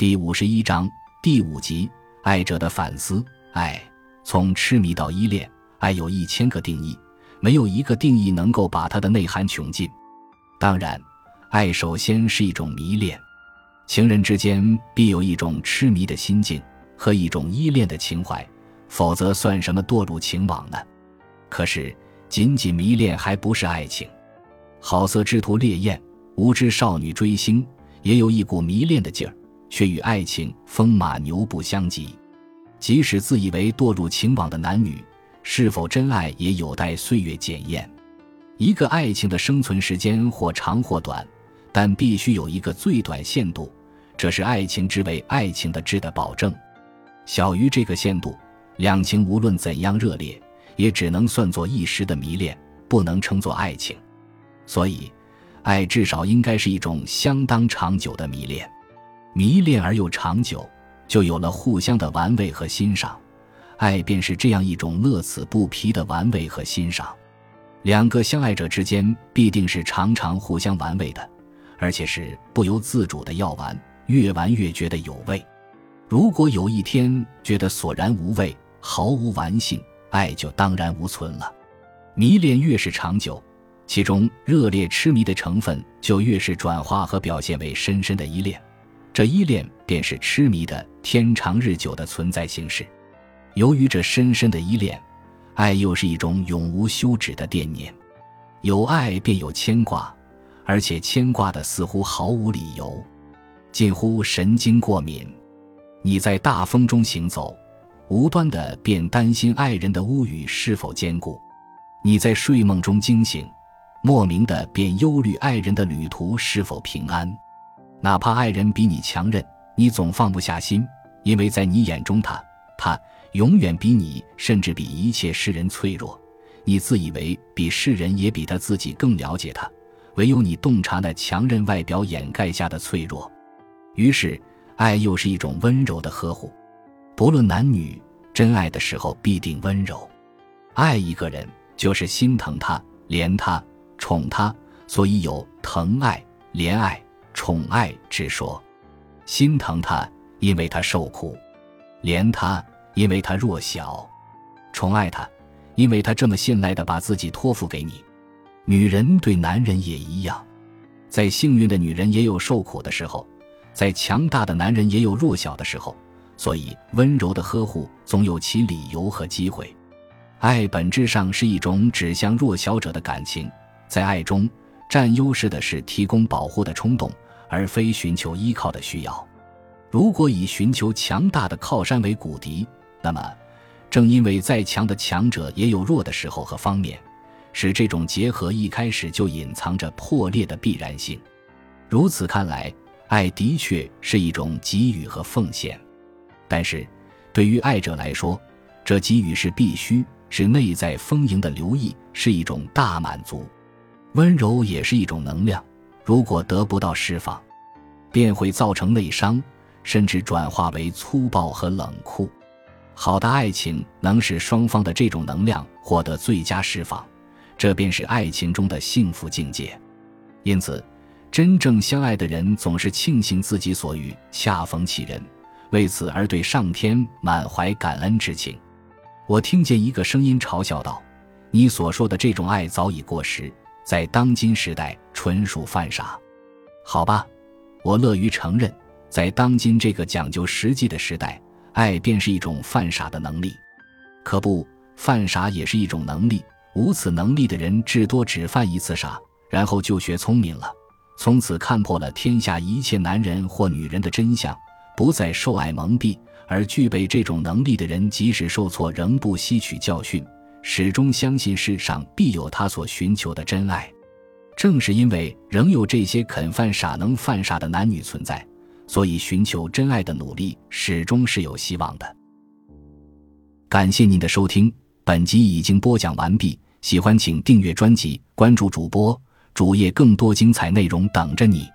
第五十一章第五集：爱者的反思。爱从痴迷到依恋，爱有一千个定义，没有一个定义能够把它的内涵穷尽。当然，爱首先是一种迷恋，情人之间必有一种痴迷的心境和一种依恋的情怀，否则算什么堕入情网呢？可是，仅仅迷恋还不是爱情。好色之徒烈焰，无知少女追星，也有一股迷恋的劲儿，却与爱情风马牛不相及。即使自以为堕入情网的男女，是否真爱也有待岁月检验。一个爱情的生存时间或长或短，但必须有一个最短限度，这是爱情之为爱情的质的保证。小于这个限度，两情无论怎样热烈，也只能算作一时的迷恋，不能称作爱情。所以，爱至少应该是一种相当长久的迷恋，迷恋而又长久，就有了互相的玩味和欣赏。爱便是这样一种乐此不疲的玩味和欣赏。两个相爱者之间必定是常常互相玩味的，而且是不由自主的要玩，越玩越觉得有味。如果有一天觉得索然无味，毫无玩性，爱就当然无存了。迷恋越是长久。其中热烈痴迷的成分就越是转化和表现为深深的依恋，这依恋便是痴迷的天长日久的存在形式。由于这深深的依恋，爱又是一种永无休止的惦念。有爱便有牵挂，而且牵挂的似乎毫无理由，近乎神经过敏。你在大风中行走，无端的便担心爱人的屋宇是否坚固；你在睡梦中惊醒。莫名的便忧虑爱人的旅途是否平安，哪怕爱人比你强韧，你总放不下心，因为在你眼中他，他永远比你，甚至比一切世人脆弱。你自以为比世人也比他自己更了解他，唯有你洞察那强韧外表掩盖下的脆弱。于是，爱又是一种温柔的呵护，不论男女，真爱的时候必定温柔。爱一个人，就是心疼他，怜他。宠他，所以有疼爱、怜爱、宠爱之说；心疼他，因为他受苦；怜他，因为他弱小；宠爱他，因为他这么信赖的把自己托付给你。女人对男人也一样，在幸运的女人也有受苦的时候，在强大的男人也有弱小的时候，所以温柔的呵护总有其理由和机会。爱本质上是一种指向弱小者的感情。在爱中，占优势的是提供保护的冲动，而非寻求依靠的需要。如果以寻求强大的靠山为骨笛，那么，正因为再强的强者也有弱的时候和方面，使这种结合一开始就隐藏着破裂的必然性。如此看来，爱的确是一种给予和奉献，但是，对于爱者来说，这给予是必须，是内在丰盈的留意，是一种大满足。温柔也是一种能量，如果得不到释放，便会造成内伤，甚至转化为粗暴和冷酷。好的爱情能使双方的这种能量获得最佳释放，这便是爱情中的幸福境界。因此，真正相爱的人总是庆幸自己所遇恰逢其人，为此而对上天满怀感恩之情。我听见一个声音嘲笑道：“你所说的这种爱早已过时。”在当今时代，纯属犯傻。好吧，我乐于承认，在当今这个讲究实际的时代，爱便是一种犯傻的能力。可不，犯傻也是一种能力。无此能力的人，至多只犯一次傻，然后就学聪明了，从此看破了天下一切男人或女人的真相，不再受爱蒙蔽。而具备这种能力的人，即使受挫，仍不吸取教训。始终相信世上必有他所寻求的真爱，正是因为仍有这些肯犯傻、能犯傻的男女存在，所以寻求真爱的努力始终是有希望的。感谢您的收听，本集已经播讲完毕。喜欢请订阅专辑，关注主播主页，更多精彩内容等着你。